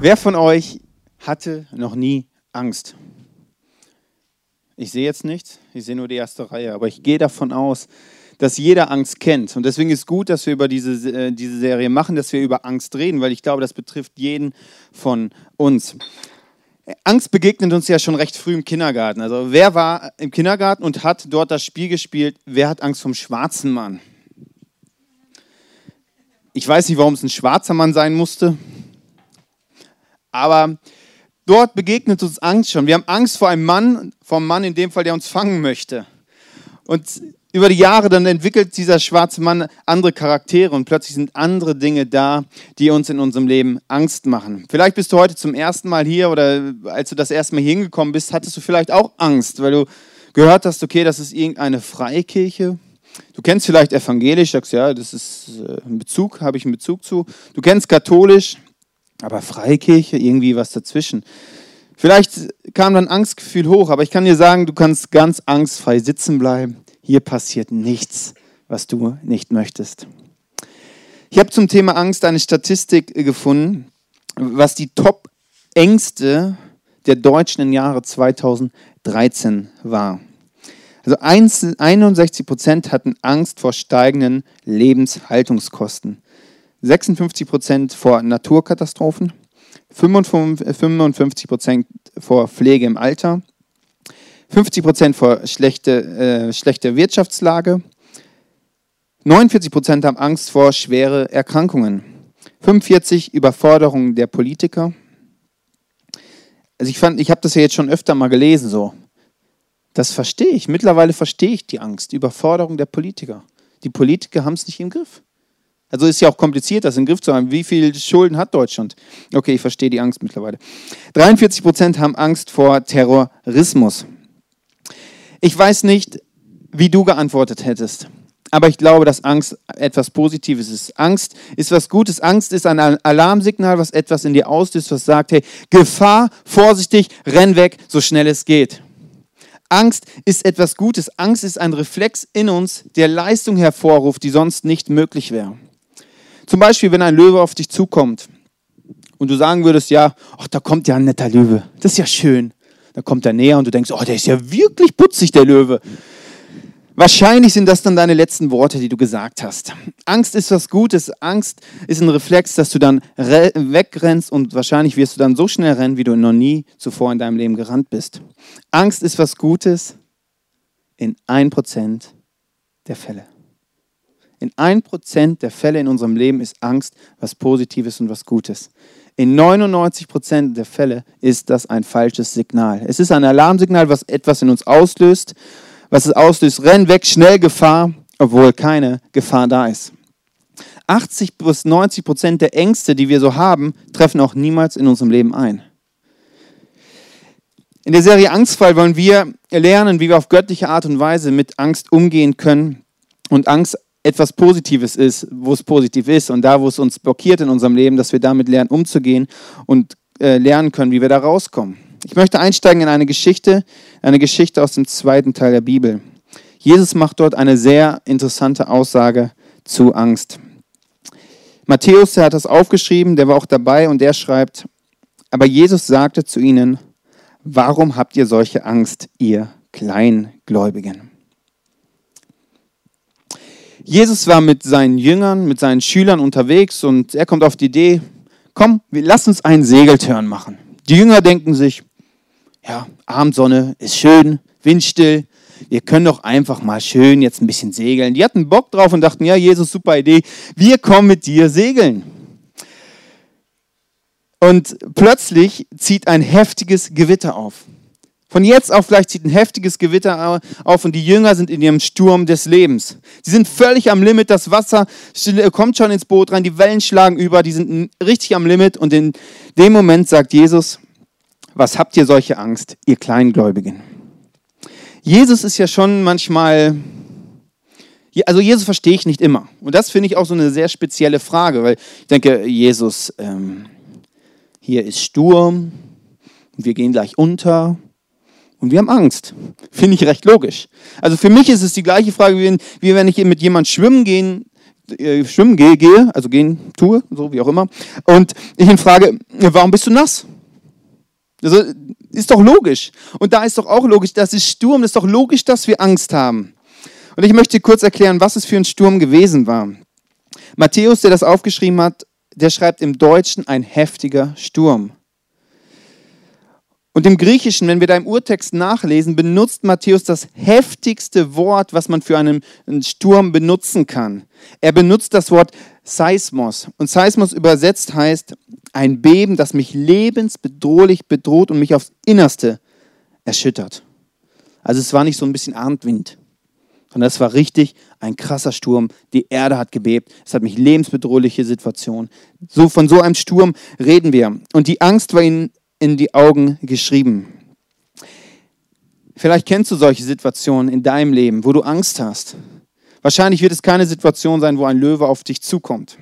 Wer von euch hatte noch nie Angst? Ich sehe jetzt nichts, ich sehe nur die erste Reihe, aber ich gehe davon aus, dass jeder Angst kennt. Und deswegen ist gut, dass wir über diese, äh, diese Serie machen, dass wir über Angst reden, weil ich glaube, das betrifft jeden von uns. Angst begegnet uns ja schon recht früh im Kindergarten. Also wer war im Kindergarten und hat dort das Spiel gespielt, wer hat Angst vom schwarzen Mann? Ich weiß nicht, warum es ein schwarzer Mann sein musste, aber dort begegnet uns Angst schon. Wir haben Angst vor einem Mann, vom Mann in dem Fall, der uns fangen möchte. Und über die Jahre dann entwickelt dieser schwarze Mann andere Charaktere und plötzlich sind andere Dinge da, die uns in unserem Leben Angst machen. Vielleicht bist du heute zum ersten Mal hier oder als du das erste Mal hier hingekommen bist, hattest du vielleicht auch Angst, weil du gehört hast, okay, das ist irgendeine Freikirche. Du kennst vielleicht evangelisch, sagst ja, das ist äh, ein Bezug, habe ich einen Bezug zu. Du kennst katholisch, aber Freikirche, irgendwie was dazwischen. Vielleicht kam dann Angstgefühl hoch, aber ich kann dir sagen, du kannst ganz angstfrei sitzen bleiben. Hier passiert nichts, was du nicht möchtest. Ich habe zum Thema Angst eine Statistik gefunden, was die Top-Ängste der Deutschen im Jahre 2013 war. Also 61 Prozent hatten Angst vor steigenden Lebenshaltungskosten. 56 Prozent vor Naturkatastrophen, 55 Prozent vor Pflege im Alter, 50 Prozent vor schlechte, äh, schlechte Wirtschaftslage, 49 Prozent haben Angst vor schwere Erkrankungen, 45 Überforderungen der Politiker. Also ich fand, ich habe das ja jetzt schon öfter mal gelesen so. Das verstehe ich. Mittlerweile verstehe ich die Angst, Überforderung der Politiker. Die Politiker haben es nicht im Griff. Also ist ja auch kompliziert, das in den Griff zu haben. Wie viel Schulden hat Deutschland? Okay, ich verstehe die Angst mittlerweile. 43 Prozent haben Angst vor Terrorismus. Ich weiß nicht, wie du geantwortet hättest, aber ich glaube, dass Angst etwas Positives ist. Angst ist was Gutes. Angst ist ein Alarmsignal, was etwas in dir auslöst, was sagt, hey, Gefahr, vorsichtig, renn weg, so schnell es geht. Angst ist etwas Gutes. Angst ist ein Reflex in uns, der Leistung hervorruft, die sonst nicht möglich wäre. Zum Beispiel, wenn ein Löwe auf dich zukommt und du sagen würdest, ja, ach, da kommt ja ein netter Löwe, das ist ja schön. Da kommt er näher und du denkst, oh, der ist ja wirklich putzig, der Löwe. Wahrscheinlich sind das dann deine letzten Worte, die du gesagt hast. Angst ist was Gutes. Angst ist ein Reflex, dass du dann wegrennst und wahrscheinlich wirst du dann so schnell rennen, wie du noch nie zuvor in deinem Leben gerannt bist. Angst ist was Gutes in 1% der Fälle. In 1% der Fälle in unserem Leben ist Angst was Positives und was Gutes. In 99% der Fälle ist das ein falsches Signal. Es ist ein Alarmsignal, was etwas in uns auslöst. Was es auslöst, renn weg, schnell Gefahr, obwohl keine Gefahr da ist. 80 bis 90 Prozent der Ängste, die wir so haben, treffen auch niemals in unserem Leben ein. In der Serie Angstfall wollen wir lernen, wie wir auf göttliche Art und Weise mit Angst umgehen können und Angst etwas Positives ist, wo es positiv ist und da, wo es uns blockiert in unserem Leben, dass wir damit lernen, umzugehen und äh, lernen können, wie wir da rauskommen. Ich möchte einsteigen in eine Geschichte, eine Geschichte aus dem zweiten Teil der Bibel. Jesus macht dort eine sehr interessante Aussage zu Angst. Matthäus, der hat das aufgeschrieben, der war auch dabei und der schreibt, aber Jesus sagte zu ihnen, warum habt ihr solche Angst, ihr Kleingläubigen? Jesus war mit seinen Jüngern, mit seinen Schülern unterwegs und er kommt auf die Idee, komm, lass uns einen Segeltörn machen. Die Jünger denken sich, ja, Abendsonne ist schön, windstill, wir können doch einfach mal schön jetzt ein bisschen segeln. Die hatten Bock drauf und dachten, ja, Jesus, super Idee, wir kommen mit dir segeln. Und plötzlich zieht ein heftiges Gewitter auf. Von jetzt auf gleich zieht ein heftiges Gewitter auf und die Jünger sind in ihrem Sturm des Lebens. Sie sind völlig am Limit, das Wasser kommt schon ins Boot rein, die Wellen schlagen über, die sind richtig am Limit und in dem Moment sagt Jesus, was habt ihr solche Angst, ihr Kleingläubigen? Jesus ist ja schon manchmal, also Jesus verstehe ich nicht immer. Und das finde ich auch so eine sehr spezielle Frage, weil ich denke, Jesus, ähm, hier ist Sturm, wir gehen gleich unter und wir haben Angst. Finde ich recht logisch. Also für mich ist es die gleiche Frage, wie wenn, wie wenn ich mit jemand schwimmen gehen äh, schwimmen gehe, gehe, also gehen tue, so wie auch immer, und ich ihn frage, warum bist du nass? Also, ist doch logisch. Und da ist doch auch logisch, das ist Sturm, das ist doch logisch, dass wir Angst haben. Und ich möchte kurz erklären, was es für ein Sturm gewesen war. Matthäus, der das aufgeschrieben hat, der schreibt im Deutschen ein heftiger Sturm. Und im Griechischen, wenn wir da im Urtext nachlesen, benutzt Matthäus das heftigste Wort, was man für einen, Sturm benutzen kann. Er benutzt das Wort Seismos. Und Seismos übersetzt heißt ein Beben, das mich lebensbedrohlich bedroht und mich aufs Innerste erschüttert. Also es war nicht so ein bisschen Abendwind, sondern es war richtig ein krasser Sturm. Die Erde hat gebebt. Es hat mich lebensbedrohliche Situation. So von so einem Sturm reden wir. Und die Angst war ihnen in die Augen geschrieben. Vielleicht kennst du solche Situationen in deinem Leben, wo du Angst hast. Wahrscheinlich wird es keine Situation sein, wo ein Löwe auf dich zukommt.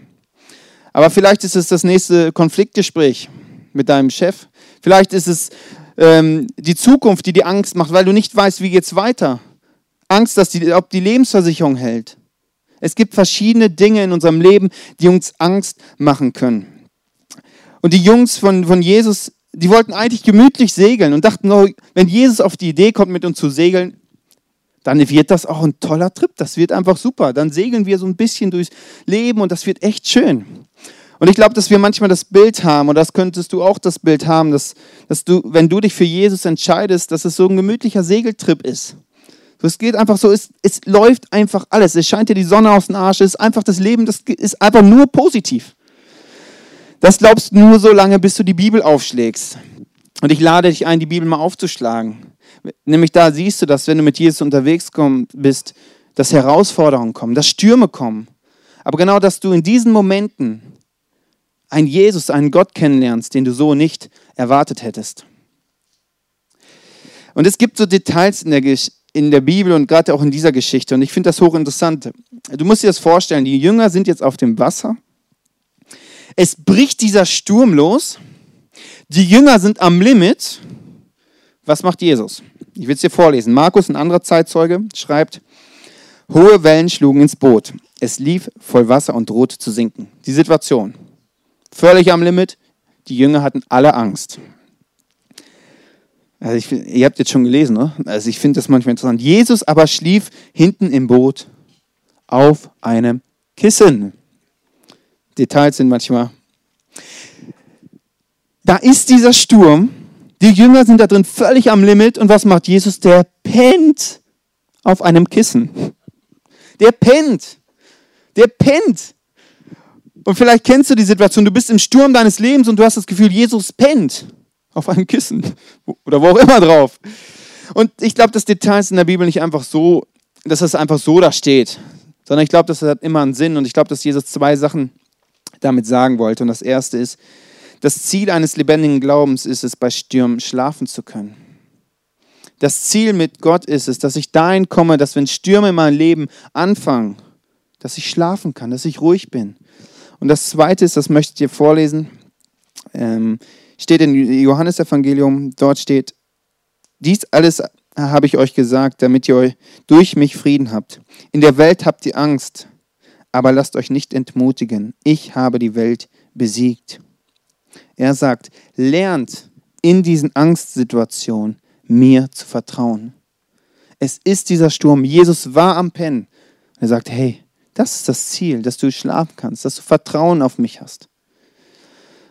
Aber vielleicht ist es das nächste Konfliktgespräch mit deinem Chef. Vielleicht ist es ähm, die Zukunft, die dir Angst macht, weil du nicht weißt, wie geht's weiter. Angst, dass die, ob die Lebensversicherung hält. Es gibt verschiedene Dinge in unserem Leben, die uns Angst machen können. Und die Jungs von, von Jesus die wollten eigentlich gemütlich segeln und dachten, oh, wenn Jesus auf die Idee kommt, mit uns zu segeln, dann wird das auch ein toller Trip. Das wird einfach super. Dann segeln wir so ein bisschen durchs Leben und das wird echt schön. Und ich glaube, dass wir manchmal das Bild haben, und das könntest du auch das Bild haben, dass, dass du, wenn du dich für Jesus entscheidest, dass es so ein gemütlicher Segeltrip ist. Es geht einfach so, es, es läuft einfach alles. Es scheint dir die Sonne aus dem Arsch, es ist einfach das Leben, das ist einfach nur positiv. Das glaubst du nur so lange, bis du die Bibel aufschlägst. Und ich lade dich ein, die Bibel mal aufzuschlagen. Nämlich da siehst du, dass wenn du mit Jesus unterwegs bist, dass Herausforderungen kommen, dass Stürme kommen. Aber genau, dass du in diesen Momenten einen Jesus, einen Gott kennenlernst, den du so nicht erwartet hättest. Und es gibt so Details in der, in der Bibel und gerade auch in dieser Geschichte. Und ich finde das hochinteressant. Du musst dir das vorstellen, die Jünger sind jetzt auf dem Wasser es bricht dieser Sturm los. Die Jünger sind am Limit. Was macht Jesus? Ich will es dir vorlesen. Markus, ein anderer Zeitzeuge, schreibt, hohe Wellen schlugen ins Boot. Es lief voll Wasser und drohte zu sinken. Die Situation. Völlig am Limit. Die Jünger hatten alle Angst. Also ich, ihr habt jetzt schon gelesen, ne? Also ich finde das manchmal interessant. Jesus aber schlief hinten im Boot auf einem Kissen. Details sind manchmal. Da ist dieser Sturm. Die Jünger sind da drin völlig am Limit. Und was macht Jesus? Der pennt auf einem Kissen. Der pennt. Der pennt. Und vielleicht kennst du die Situation, du bist im Sturm deines Lebens und du hast das Gefühl, Jesus pennt auf einem Kissen oder wo auch immer drauf. Und ich glaube, das Detail ist in der Bibel nicht einfach so, dass es einfach so da steht, sondern ich glaube, das hat immer einen Sinn und ich glaube, dass Jesus zwei Sachen damit sagen wollte. Und das erste ist, das Ziel eines lebendigen Glaubens ist es, bei Stürmen schlafen zu können. Das Ziel mit Gott ist es, dass ich dahin komme, dass wenn Stürme in meinem Leben anfangen, dass ich schlafen kann, dass ich ruhig bin. Und das Zweite ist, das möchte ich dir vorlesen, ähm, steht in Johannesevangelium, dort steht, dies alles habe ich euch gesagt, damit ihr durch mich Frieden habt. In der Welt habt ihr Angst, aber lasst euch nicht entmutigen. Ich habe die Welt besiegt. Er sagt, lernt in diesen Angstsituationen mir zu vertrauen. Es ist dieser Sturm. Jesus war am Pennen. Er sagt, hey, das ist das Ziel, dass du schlafen kannst, dass du Vertrauen auf mich hast.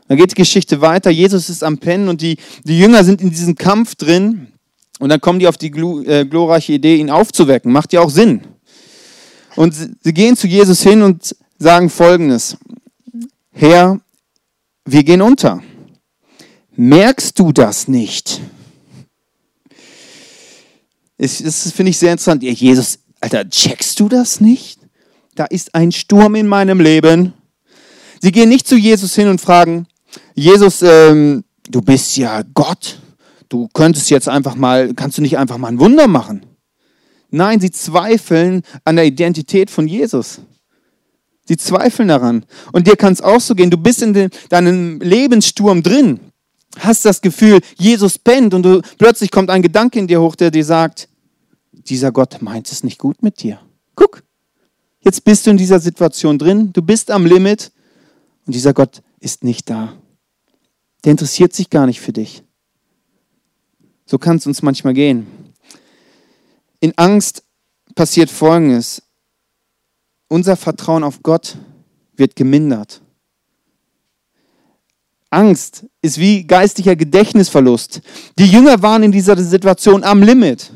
Dann geht die Geschichte weiter. Jesus ist am Pennen und die, die Jünger sind in diesem Kampf drin. Und dann kommen die auf die äh, glorreiche Idee, ihn aufzuwecken. Macht ja auch Sinn. Und sie gehen zu Jesus hin und sagen folgendes. Herr, wir gehen unter. Merkst du das nicht? Das finde ich sehr interessant. Jesus, Alter, checkst du das nicht? Da ist ein Sturm in meinem Leben. Sie gehen nicht zu Jesus hin und fragen, Jesus, ähm, du bist ja Gott. Du könntest jetzt einfach mal, kannst du nicht einfach mal ein Wunder machen? Nein, sie zweifeln an der Identität von Jesus. Sie zweifeln daran. Und dir kann es auch so gehen. Du bist in den, deinem Lebenssturm drin, hast das Gefühl, Jesus pennt und du, plötzlich kommt ein Gedanke in dir hoch, der dir sagt, dieser Gott meint es nicht gut mit dir. Guck, Jetzt bist du in dieser Situation drin, du bist am Limit und dieser Gott ist nicht da. Der interessiert sich gar nicht für dich. So kann es uns manchmal gehen. In Angst passiert Folgendes. Unser Vertrauen auf Gott wird gemindert. Angst ist wie geistlicher Gedächtnisverlust. Die Jünger waren in dieser Situation am Limit.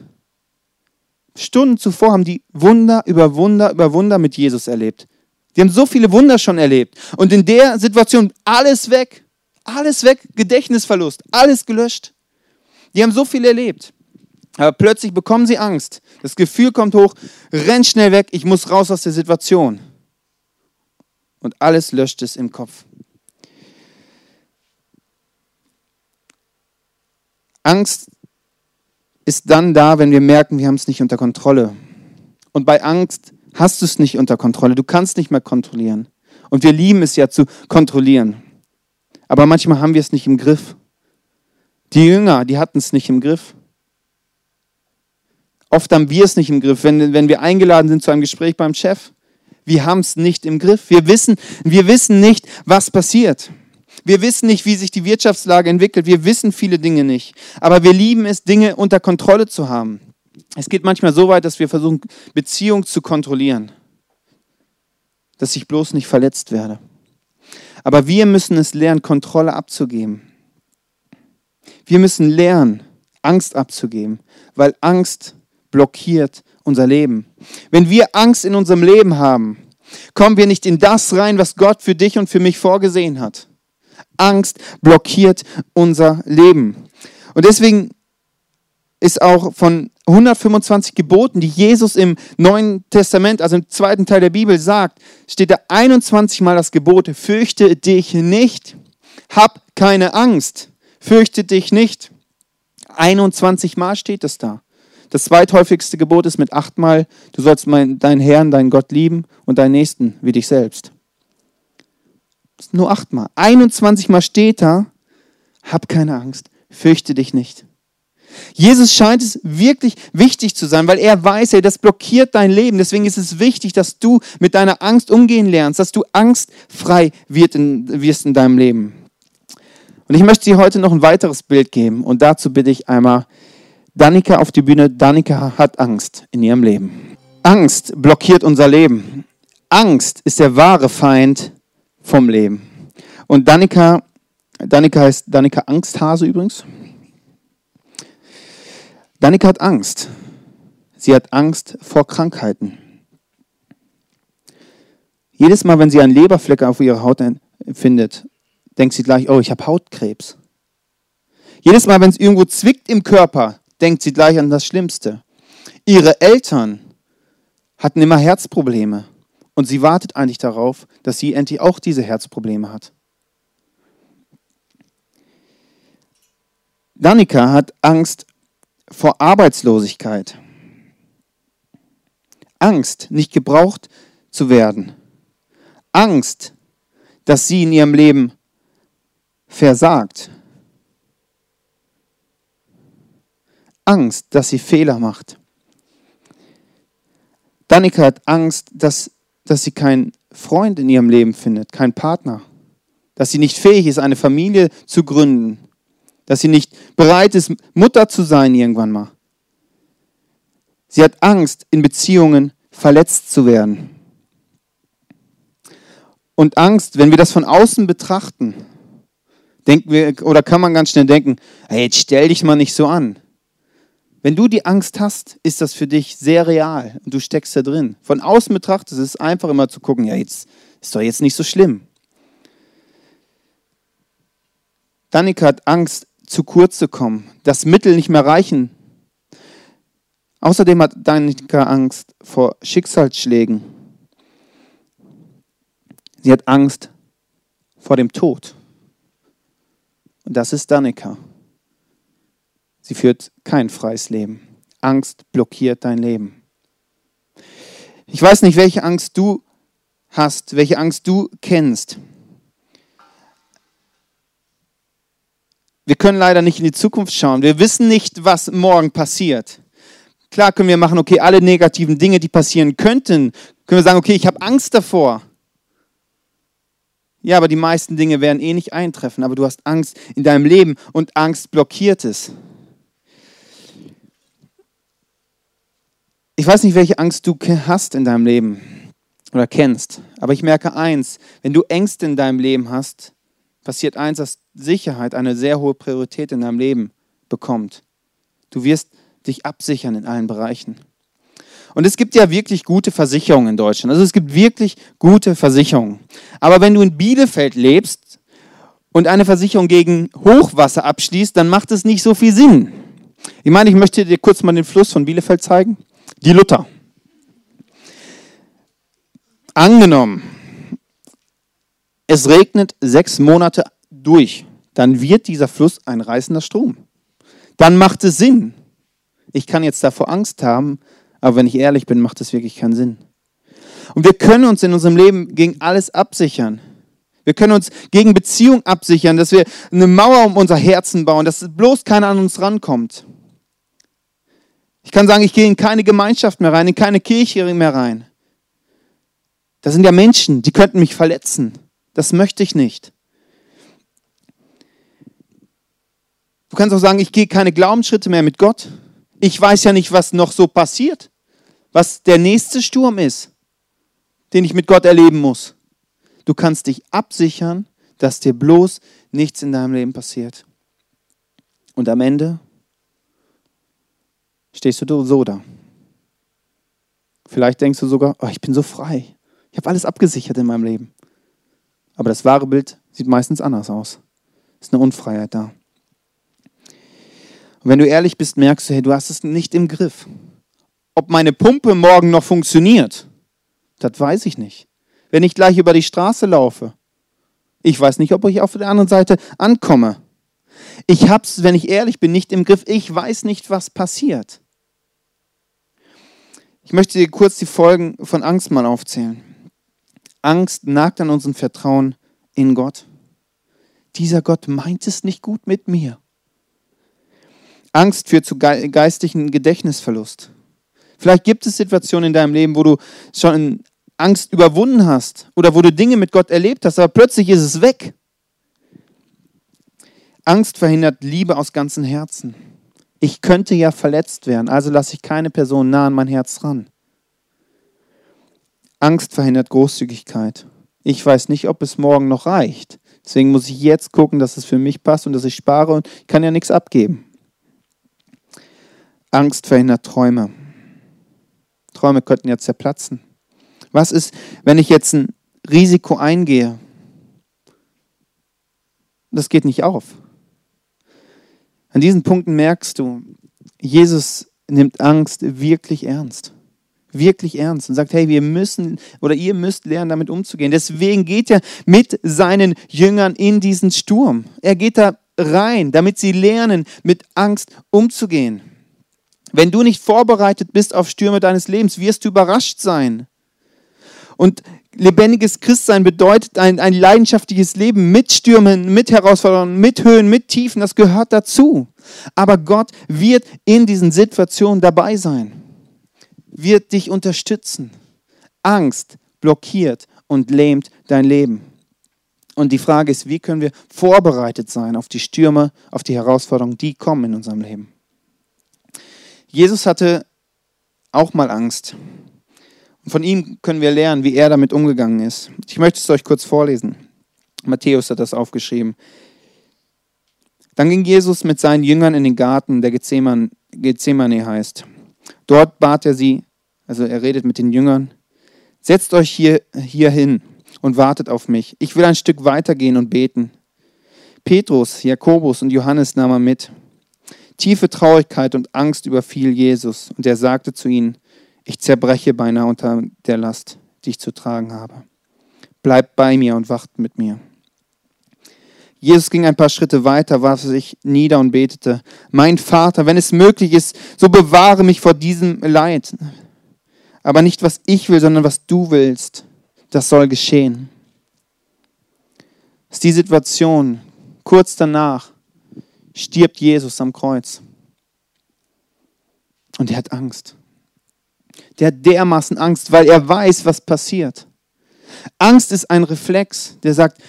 Stunden zuvor haben die Wunder über Wunder über Wunder mit Jesus erlebt. Die haben so viele Wunder schon erlebt. Und in der Situation alles weg. Alles weg. Gedächtnisverlust. Alles gelöscht. Die haben so viel erlebt. Aber plötzlich bekommen sie Angst. Das Gefühl kommt hoch, renn schnell weg, ich muss raus aus der Situation. Und alles löscht es im Kopf. Angst ist dann da, wenn wir merken, wir haben es nicht unter Kontrolle. Und bei Angst hast du es nicht unter Kontrolle. Du kannst nicht mehr kontrollieren. Und wir lieben es ja zu kontrollieren. Aber manchmal haben wir es nicht im Griff. Die Jünger, die hatten es nicht im Griff. Oft haben wir es nicht im Griff, wenn, wenn wir eingeladen sind zu einem Gespräch beim Chef. Wir haben es nicht im Griff. Wir wissen, wir wissen nicht, was passiert. Wir wissen nicht, wie sich die Wirtschaftslage entwickelt. Wir wissen viele Dinge nicht. Aber wir lieben es, Dinge unter Kontrolle zu haben. Es geht manchmal so weit, dass wir versuchen, Beziehung zu kontrollieren. Dass ich bloß nicht verletzt werde. Aber wir müssen es lernen, Kontrolle abzugeben. Wir müssen lernen, Angst abzugeben, weil Angst blockiert unser Leben. Wenn wir Angst in unserem Leben haben, kommen wir nicht in das rein, was Gott für dich und für mich vorgesehen hat. Angst blockiert unser Leben. Und deswegen ist auch von 125 Geboten, die Jesus im Neuen Testament, also im zweiten Teil der Bibel sagt, steht da 21 Mal das Gebot, fürchte dich nicht, hab keine Angst, fürchte dich nicht. 21 Mal steht es da. Das zweithäufigste Gebot ist mit achtmal, du sollst deinen Herrn, deinen Gott lieben und deinen Nächsten wie dich selbst. Nur achtmal. 21 Mal steht da, hab keine Angst, fürchte dich nicht. Jesus scheint es wirklich wichtig zu sein, weil er weiß, ey, das blockiert dein Leben. Deswegen ist es wichtig, dass du mit deiner Angst umgehen lernst, dass du angstfrei wirst in deinem Leben. Und ich möchte dir heute noch ein weiteres Bild geben und dazu bitte ich einmal Danika auf die Bühne. Danika hat Angst in ihrem Leben. Angst blockiert unser Leben. Angst ist der wahre Feind vom Leben. Und Danika, Danika heißt Danika Angsthase übrigens. Danika hat Angst. Sie hat Angst vor Krankheiten. Jedes Mal, wenn sie einen Leberfleck auf ihrer Haut findet, denkt sie gleich, oh, ich habe Hautkrebs. Jedes Mal, wenn es irgendwo zwickt im Körper, denkt sie gleich an das Schlimmste. Ihre Eltern hatten immer Herzprobleme und sie wartet eigentlich darauf, dass sie endlich auch diese Herzprobleme hat. Danica hat Angst vor Arbeitslosigkeit. Angst, nicht gebraucht zu werden. Angst, dass sie in ihrem Leben versagt. Angst, dass sie Fehler macht. Danica hat Angst, dass, dass sie keinen Freund in ihrem Leben findet, keinen Partner. Dass sie nicht fähig ist, eine Familie zu gründen. Dass sie nicht bereit ist, Mutter zu sein irgendwann mal. Sie hat Angst, in Beziehungen verletzt zu werden. Und Angst, wenn wir das von außen betrachten, denken wir, oder kann man ganz schnell denken, hey, jetzt stell dich mal nicht so an. Wenn du die Angst hast, ist das für dich sehr real und du steckst da drin. Von außen betrachtet ist es einfach immer zu gucken, ja, jetzt ist doch jetzt nicht so schlimm. Danica hat Angst, zu kurz zu kommen, das Mittel nicht mehr reichen. Außerdem hat Danica Angst vor Schicksalsschlägen. Sie hat Angst vor dem Tod. Und das ist Danica. Sie führt kein freies Leben. Angst blockiert dein Leben. Ich weiß nicht, welche Angst du hast, welche Angst du kennst. Wir können leider nicht in die Zukunft schauen. Wir wissen nicht, was morgen passiert. Klar können wir machen, okay, alle negativen Dinge, die passieren könnten, Können wir sagen, okay, ich habe Angst davor. Ja, aber die meisten Dinge werden eh nicht eintreffen, aber du hast Angst in deinem Leben und Angst blockiert es. Ich weiß nicht, welche Angst du hast in deinem Leben oder kennst, aber ich merke eins, wenn du Ängste in deinem Leben hast, passiert eins, dass Sicherheit eine sehr hohe Priorität in deinem Leben bekommt. Du wirst dich absichern in allen Bereichen. Und es gibt ja wirklich gute Versicherungen in Deutschland. Also es gibt wirklich gute Versicherungen. Aber wenn du in Bielefeld lebst und eine Versicherung gegen Hochwasser abschließt, dann macht es nicht so viel Sinn. Ich meine, ich möchte dir kurz mal den Fluss von Bielefeld zeigen. Die Luther. Angenommen, es regnet sechs Monate durch, dann wird dieser Fluss ein reißender Strom. Dann macht es Sinn. Ich kann jetzt davor Angst haben, aber wenn ich ehrlich bin, macht das wirklich keinen Sinn. Und wir können uns in unserem Leben gegen alles absichern. Wir können uns gegen Beziehung absichern, dass wir eine Mauer um unser Herzen bauen, dass bloß keiner an uns rankommt. Ich kann sagen, ich gehe in keine Gemeinschaft mehr rein, in keine Kirche mehr rein. Das sind ja Menschen, die könnten mich verletzen. Das möchte ich nicht. Du kannst auch sagen, ich gehe keine Glaubensschritte mehr mit Gott. Ich weiß ja nicht, was noch so passiert, was der nächste Sturm ist, den ich mit Gott erleben muss. Du kannst dich absichern, dass dir bloß nichts in deinem Leben passiert. Und am Ende stehst du so da. Vielleicht denkst du sogar, oh, ich bin so frei. Ich habe alles abgesichert in meinem Leben. Aber das wahre Bild sieht meistens anders aus. Es ist eine Unfreiheit da. Und wenn du ehrlich bist, merkst du, hey, du hast es nicht im Griff. Ob meine Pumpe morgen noch funktioniert, das weiß ich nicht. Wenn ich gleich über die Straße laufe, ich weiß nicht, ob ich auf der anderen Seite ankomme. Ich hab's, wenn ich ehrlich bin, nicht im Griff. Ich weiß nicht, was passiert. Ich möchte dir kurz die Folgen von Angst mal aufzählen. Angst nagt an unserem Vertrauen in Gott. Dieser Gott meint es nicht gut mit mir. Angst führt zu geistlichen Gedächtnisverlust. Vielleicht gibt es Situationen in deinem Leben, wo du schon Angst überwunden hast oder wo du Dinge mit Gott erlebt hast, aber plötzlich ist es weg. Angst verhindert Liebe aus ganzem Herzen. Ich könnte ja verletzt werden, also lasse ich keine Person nah an mein Herz ran. Angst verhindert Großzügigkeit. Ich weiß nicht, ob es morgen noch reicht. Deswegen muss ich jetzt gucken, dass es für mich passt und dass ich spare und ich kann ja nichts abgeben. Angst verhindert Träume. Träume könnten ja zerplatzen. Was ist, wenn ich jetzt ein Risiko eingehe? Das geht nicht auf. An diesen Punkten merkst du, Jesus nimmt Angst wirklich ernst. Wirklich ernst und sagt, hey, wir müssen oder ihr müsst lernen, damit umzugehen. Deswegen geht er mit seinen Jüngern in diesen Sturm. Er geht da rein, damit sie lernen, mit Angst umzugehen. Wenn du nicht vorbereitet bist auf Stürme deines Lebens, wirst du überrascht sein. Und lebendiges Christsein bedeutet ein, ein leidenschaftliches Leben mit Stürmen, mit Herausforderungen, mit Höhen, mit Tiefen. Das gehört dazu. Aber Gott wird in diesen Situationen dabei sein, wird dich unterstützen. Angst blockiert und lähmt dein Leben. Und die Frage ist, wie können wir vorbereitet sein auf die Stürme, auf die Herausforderungen, die kommen in unserem Leben. Jesus hatte auch mal Angst. Und von ihm können wir lernen, wie er damit umgegangen ist. Ich möchte es euch kurz vorlesen. Matthäus hat das aufgeschrieben. Dann ging Jesus mit seinen Jüngern in den Garten, der Gethsemane heißt. Dort bat er sie, also er redet mit den Jüngern, setzt euch hier, hier hin und wartet auf mich. Ich will ein Stück weitergehen und beten. Petrus, Jakobus und Johannes nahm er mit. Tiefe Traurigkeit und Angst überfiel Jesus und er sagte zu ihnen, ich zerbreche beinahe unter der Last, die ich zu tragen habe. Bleibt bei mir und wacht mit mir. Jesus ging ein paar Schritte weiter, warf sich nieder und betete, mein Vater, wenn es möglich ist, so bewahre mich vor diesem Leid. Aber nicht was ich will, sondern was du willst, das soll geschehen. Das ist die Situation kurz danach, stirbt Jesus am Kreuz. Und er hat Angst. Der hat dermaßen Angst, weil er weiß, was passiert. Angst ist ein Reflex, der sagt,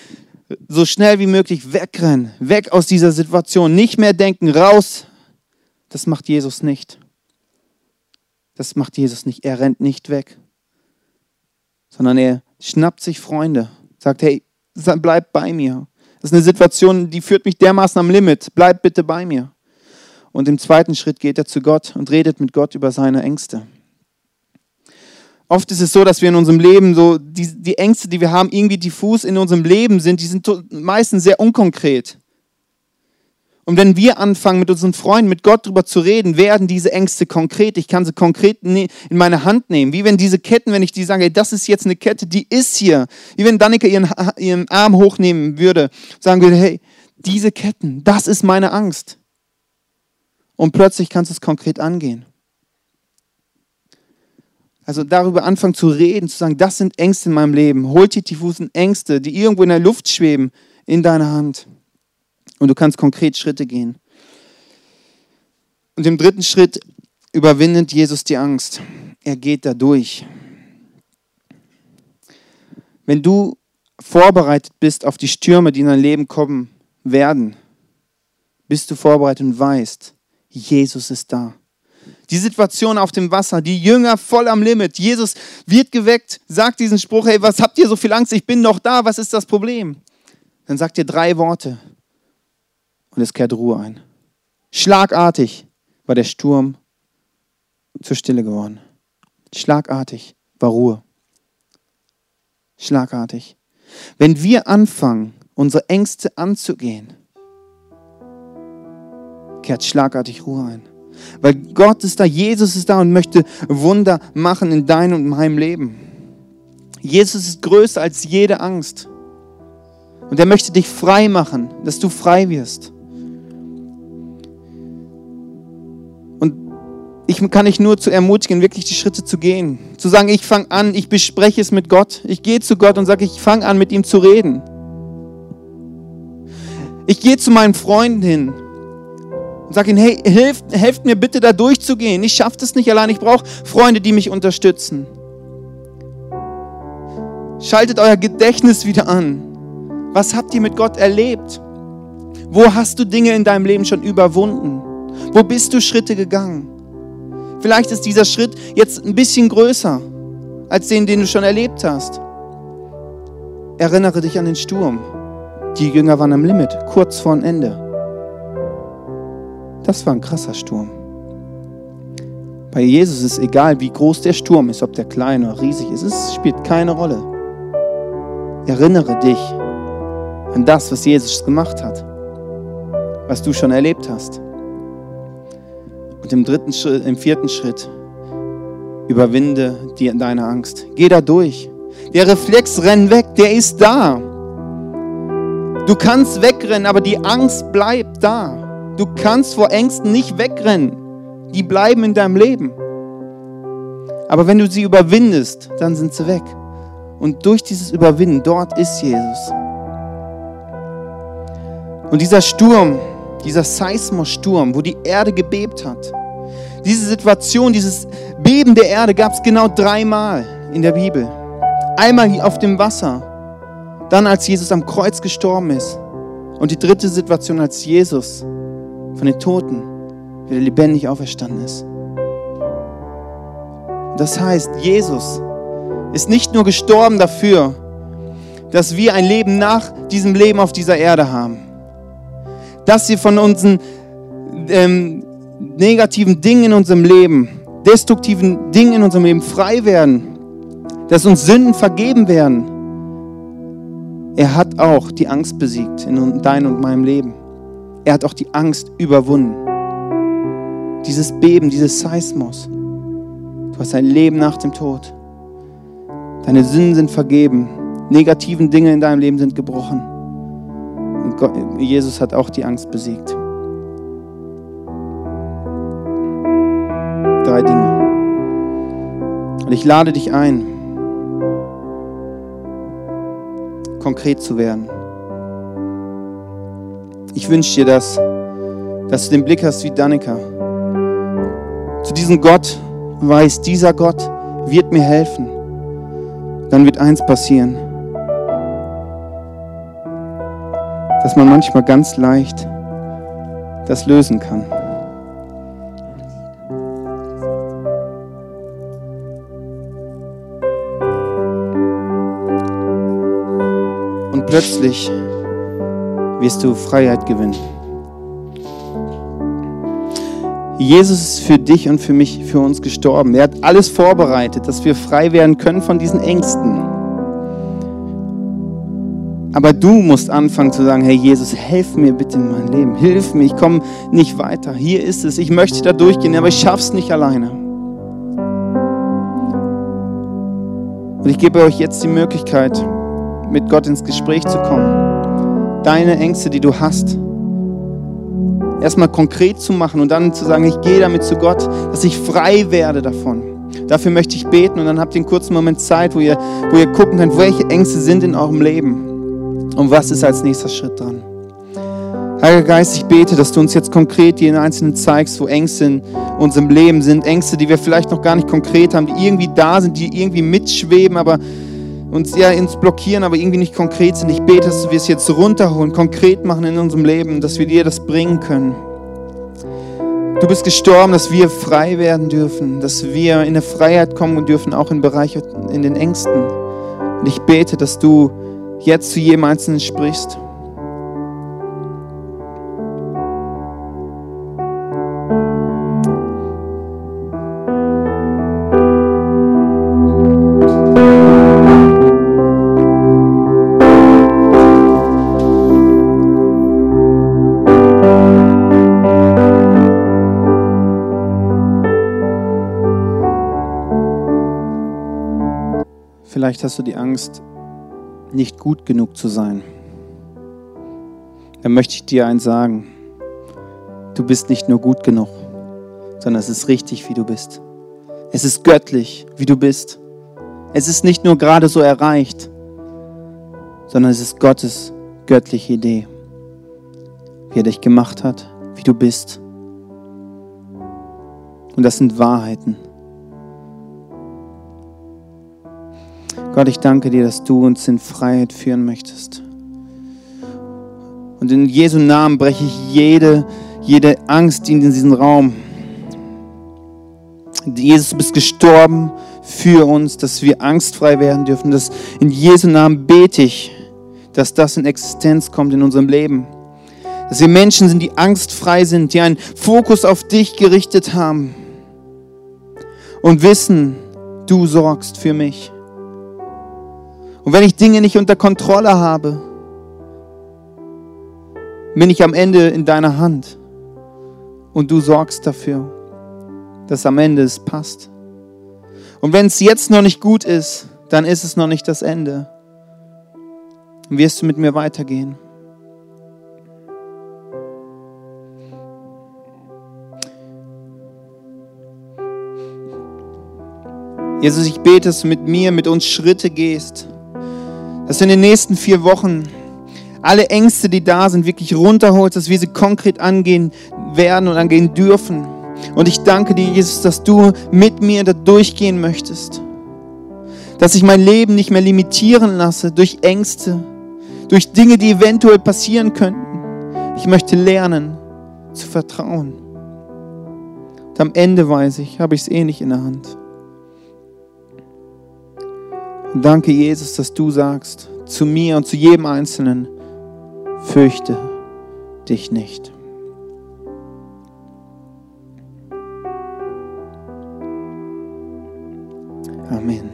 so schnell wie möglich wegrennen, weg aus dieser Situation, nicht mehr denken, raus. Das macht Jesus nicht. Das macht Jesus nicht. Er rennt nicht weg, sondern er schnappt sich Freunde, sagt, hey, bleib bei mir. Das ist eine Situation, die führt mich dermaßen am Limit. Bleib bitte bei mir. Und im zweiten Schritt geht er zu Gott und redet mit Gott über seine Ängste. Oft ist es so, dass wir in unserem Leben so, die, die Ängste, die wir haben, irgendwie diffus in unserem Leben sind, die sind meistens sehr unkonkret. Und wenn wir anfangen, mit unseren Freunden, mit Gott darüber zu reden, werden diese Ängste konkret. Ich kann sie konkret ne-, in meine Hand nehmen. Wie wenn diese Ketten, wenn ich die sage, das ist jetzt eine Kette, die ist hier. Wie wenn Danica ihren, ihren Arm hochnehmen würde, sagen würde, hey, diese Ketten, das ist meine Angst. Und plötzlich kannst du es konkret angehen. Also darüber anfangen zu reden, zu sagen, das sind Ängste in meinem Leben. Holt die diffusen Ängste, die irgendwo in der Luft schweben, in deine Hand. Und du kannst konkret Schritte gehen. Und im dritten Schritt überwindet Jesus die Angst. Er geht da durch. Wenn du vorbereitet bist auf die Stürme, die in dein Leben kommen werden, bist du vorbereitet und weißt, Jesus ist da. Die Situation auf dem Wasser, die Jünger voll am Limit. Jesus wird geweckt, sagt diesen Spruch, hey, was habt ihr so viel Angst? Ich bin noch da, was ist das Problem? Dann sagt ihr drei Worte und es kehrt Ruhe ein. Schlagartig war der Sturm zur Stille geworden. Schlagartig war Ruhe. Schlagartig. Wenn wir anfangen, unsere Ängste anzugehen, kehrt schlagartig Ruhe ein. Weil Gott ist da, Jesus ist da und möchte Wunder machen in deinem und meinem Leben. Jesus ist größer als jede Angst. Und er möchte dich frei machen, dass du frei wirst. Und ich kann dich nur zu ermutigen, wirklich die Schritte zu gehen. Zu sagen, ich fange an, ich bespreche es mit Gott. Ich gehe zu Gott und sage, ich fange an, mit ihm zu reden. Ich gehe zu meinen Freunden hin und sage ihnen, hey, helft, helft mir bitte da durchzugehen. Ich schaffe das nicht allein. Ich brauche Freunde, die mich unterstützen. Schaltet euer Gedächtnis wieder an. Was habt ihr mit Gott erlebt? Wo hast du Dinge in deinem Leben schon überwunden? Wo bist du Schritte gegangen? Vielleicht ist dieser Schritt jetzt ein bisschen größer als den, den du schon erlebt hast. Erinnere dich an den Sturm. Die Jünger waren am Limit, kurz vor dem Ende. Das war ein krasser Sturm. Bei Jesus ist egal, wie groß der Sturm ist, ob der klein oder riesig ist, es spielt keine Rolle. Erinnere dich an das, was Jesus gemacht hat, was du schon erlebt hast. Und im dritten Schritt, im vierten Schritt, überwinde die, deine Angst. Geh da durch. Der Reflex renn weg, der ist da. Du kannst wegrennen, aber die Angst bleibt da. Du kannst vor Ängsten nicht wegrennen. Die bleiben in deinem Leben. Aber wenn du sie überwindest, dann sind sie weg. Und durch dieses Überwinden, dort ist Jesus. Und dieser Sturm, dieser Seismosturm, wo die Erde gebebt hat, diese Situation, dieses Beben der Erde gab es genau dreimal in der Bibel. Einmal auf dem Wasser, dann als Jesus am Kreuz gestorben ist und die dritte Situation, als Jesus von den Toten wieder lebendig auferstanden ist. Das heißt, Jesus ist nicht nur gestorben dafür, dass wir ein Leben nach diesem Leben auf dieser Erde haben, dass wir von unseren ähm, negativen Dingen in unserem Leben, destruktiven Dingen in unserem Leben frei werden, dass uns Sünden vergeben werden. Er hat auch die Angst besiegt in deinem und meinem Leben. Er hat auch die Angst überwunden. Dieses Beben, dieses Seismos. Du hast ein Leben nach dem Tod. Deine Sünden sind vergeben. Negativen Dinge in deinem Leben sind gebrochen. Und Gott, Jesus hat auch die Angst besiegt. Drei Dinge. Und ich lade dich ein, konkret zu werden. Ich wünsche dir das, dass du den Blick hast wie Danica. Zu diesem Gott weißt, dieser Gott wird mir helfen. Dann wird eins passieren, dass man manchmal ganz leicht das lösen kann. Und plötzlich wirst du Freiheit gewinnen. Jesus ist für dich und für mich, für uns gestorben. Er hat alles vorbereitet, dass wir frei werden können von diesen Ängsten. Aber du musst anfangen zu sagen, hey Jesus, helf mir bitte in mein Leben. Hilf mir, ich komme nicht weiter. Hier ist es, ich möchte da durchgehen, aber ich schaff's nicht alleine. Und ich gebe euch jetzt die Möglichkeit, mit Gott ins Gespräch zu kommen. Deine Ängste, die du hast, erstmal konkret zu machen und dann zu sagen, ich gehe damit zu Gott, dass ich frei werde davon. Dafür möchte ich beten und dann habt ihr einen kurzen Moment Zeit, wo ihr, wo ihr gucken könnt, welche Ängste sind in eurem Leben. Und was ist als nächster Schritt dran? Heiliger Geist, ich bete, dass du uns jetzt konkret jeden Einzelnen zeigst, wo Ängste in unserem Leben sind. Ängste, die wir vielleicht noch gar nicht konkret haben, die irgendwie da sind, die irgendwie mitschweben, aber uns ja ins blockieren, aber irgendwie nicht konkret sind. Ich bete, dass wir es jetzt runterholen, konkret machen in unserem Leben, dass wir dir das bringen können. Du bist gestorben, dass wir frei werden dürfen, dass wir in eine Freiheit kommen dürfen, auch in Bereiche, in den Ängsten. Und ich bete, dass du jetzt zu jedem Einzelnen sprichst. Vielleicht hast du die Angst, nicht gut genug zu sein, dann möchte ich dir eins sagen. Du bist nicht nur gut genug, sondern es ist richtig, wie du bist. Es ist göttlich, wie du bist. Es ist nicht nur gerade so erreicht, sondern es ist Gottes göttliche Idee, wie er dich gemacht hat, wie du bist. Und das sind Wahrheiten. Gott, ich danke dir, dass du uns in Freiheit führen möchtest. Und in Jesu Namen breche ich jede, jede Angst in diesen Raum. Jesus, du bist gestorben für uns, dass wir angstfrei werden dürfen. Dass in Jesu Namen bete ich, dass das in Existenz kommt in unserem Leben. Dass wir Menschen sind, die angstfrei sind, die einen Fokus auf dich gerichtet haben und wissen, du sorgst für mich. Und wenn ich Dinge nicht unter Kontrolle habe, bin ich am Ende in deiner Hand. Und du sorgst dafür, dass am Ende es passt. Und wenn es jetzt noch nicht gut ist, dann ist es noch nicht das Ende. Dann wirst du mit mir weitergehen. Jesus, ich bete, dass du mit mir, mit uns Schritte gehst dass du in den nächsten vier Wochen alle Ängste, die da sind, wirklich runterholst, dass wir sie konkret angehen werden und angehen dürfen. Und ich danke dir, Jesus, dass du mit mir da durchgehen möchtest. Dass ich mein Leben nicht mehr limitieren lasse durch Ängste, durch Dinge, die eventuell passieren könnten. Ich möchte lernen zu vertrauen. Und am Ende weiß ich, habe ich es eh nicht in der Hand. Und danke, Jesus, dass du sagst zu mir und zu jedem Einzelnen, fürchte dich nicht. Amen.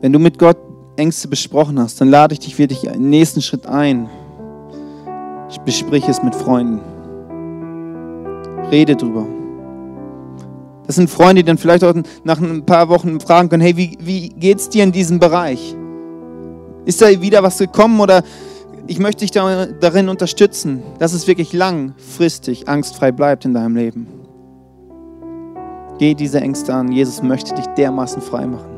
Wenn du mit Gott Ängste besprochen hast, dann lade ich dich wirklich den nächsten Schritt ein. Ich bespreche es mit Freunden. Rede drüber. Das sind Freunde, die dann vielleicht auch nach ein paar Wochen fragen können, hey, wie, wie es dir in diesem Bereich? Ist da wieder was gekommen oder ich möchte dich darin unterstützen, dass es wirklich langfristig angstfrei bleibt in deinem Leben. Geh diese Ängste an. Jesus möchte dich dermaßen frei machen.